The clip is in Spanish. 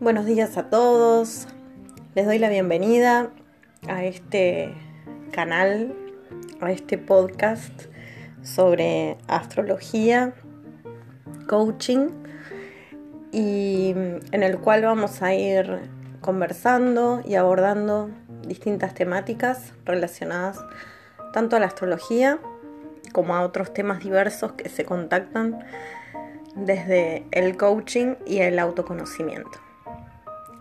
Buenos días a todos. Les doy la bienvenida a este canal, a este podcast sobre astrología, coaching y en el cual vamos a ir conversando y abordando distintas temáticas relacionadas tanto a la astrología como a otros temas diversos que se contactan desde el coaching y el autoconocimiento.